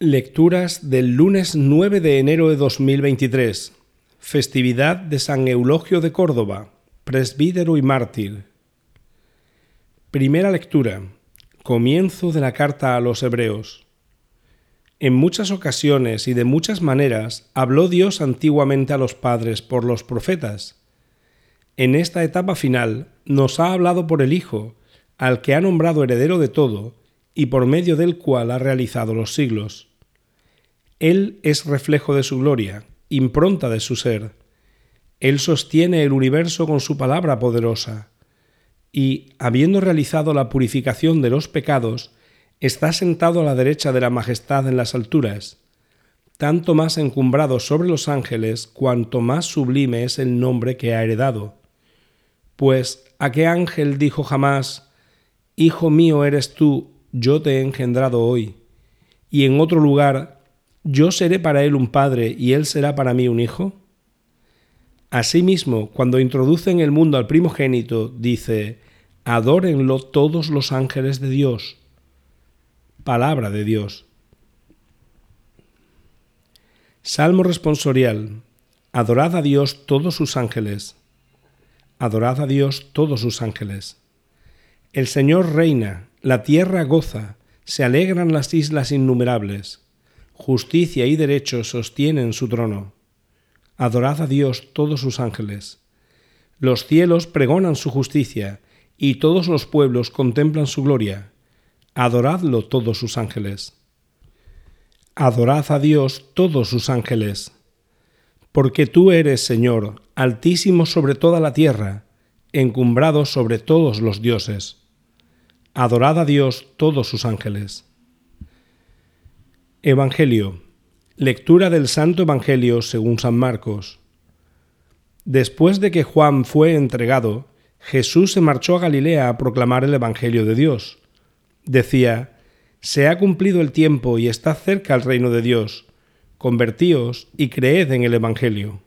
Lecturas del lunes 9 de enero de 2023, festividad de San Eulogio de Córdoba, presbítero y mártir. Primera lectura, comienzo de la carta a los Hebreos. En muchas ocasiones y de muchas maneras habló Dios antiguamente a los padres por los profetas. En esta etapa final nos ha hablado por el Hijo, al que ha nombrado heredero de todo, y por medio del cual ha realizado los siglos. Él es reflejo de su gloria, impronta de su ser. Él sostiene el universo con su palabra poderosa, y, habiendo realizado la purificación de los pecados, está sentado a la derecha de la majestad en las alturas, tanto más encumbrado sobre los ángeles cuanto más sublime es el nombre que ha heredado. Pues, ¿a qué ángel dijo jamás, Hijo mío eres tú, yo te he engendrado hoy? Y en otro lugar, ¿yo seré para él un padre y él será para mí un hijo? Asimismo, cuando introduce en el mundo al primogénito, dice, Adórenlo todos los ángeles de Dios. Palabra de Dios. Salmo responsorial. Adorad a Dios todos sus ángeles. Adorad a Dios todos sus ángeles. El Señor reina, la tierra goza, se alegran las islas innumerables justicia y derecho sostienen su trono. Adorad a Dios todos sus ángeles. Los cielos pregonan su justicia, y todos los pueblos contemplan su gloria. Adoradlo todos sus ángeles. Adorad a Dios todos sus ángeles. Porque tú eres, Señor, altísimo sobre toda la tierra, encumbrado sobre todos los dioses. Adorad a Dios todos sus ángeles. Evangelio. Lectura del Santo Evangelio según San Marcos. Después de que Juan fue entregado, Jesús se marchó a Galilea a proclamar el Evangelio de Dios. Decía, Se ha cumplido el tiempo y está cerca el reino de Dios. Convertíos y creed en el Evangelio.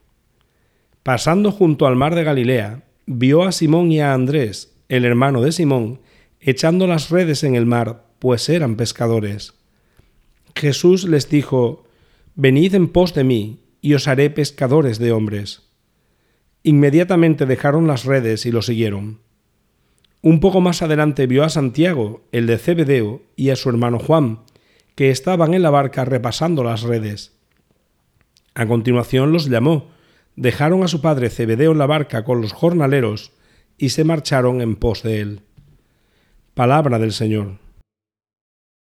Pasando junto al mar de Galilea, vio a Simón y a Andrés, el hermano de Simón, echando las redes en el mar, pues eran pescadores. Jesús les dijo, Venid en pos de mí, y os haré pescadores de hombres. Inmediatamente dejaron las redes y lo siguieron. Un poco más adelante vio a Santiago, el de Cebedeo, y a su hermano Juan, que estaban en la barca repasando las redes. A continuación los llamó, dejaron a su padre Cebedeo en la barca con los jornaleros y se marcharon en pos de él. Palabra del Señor.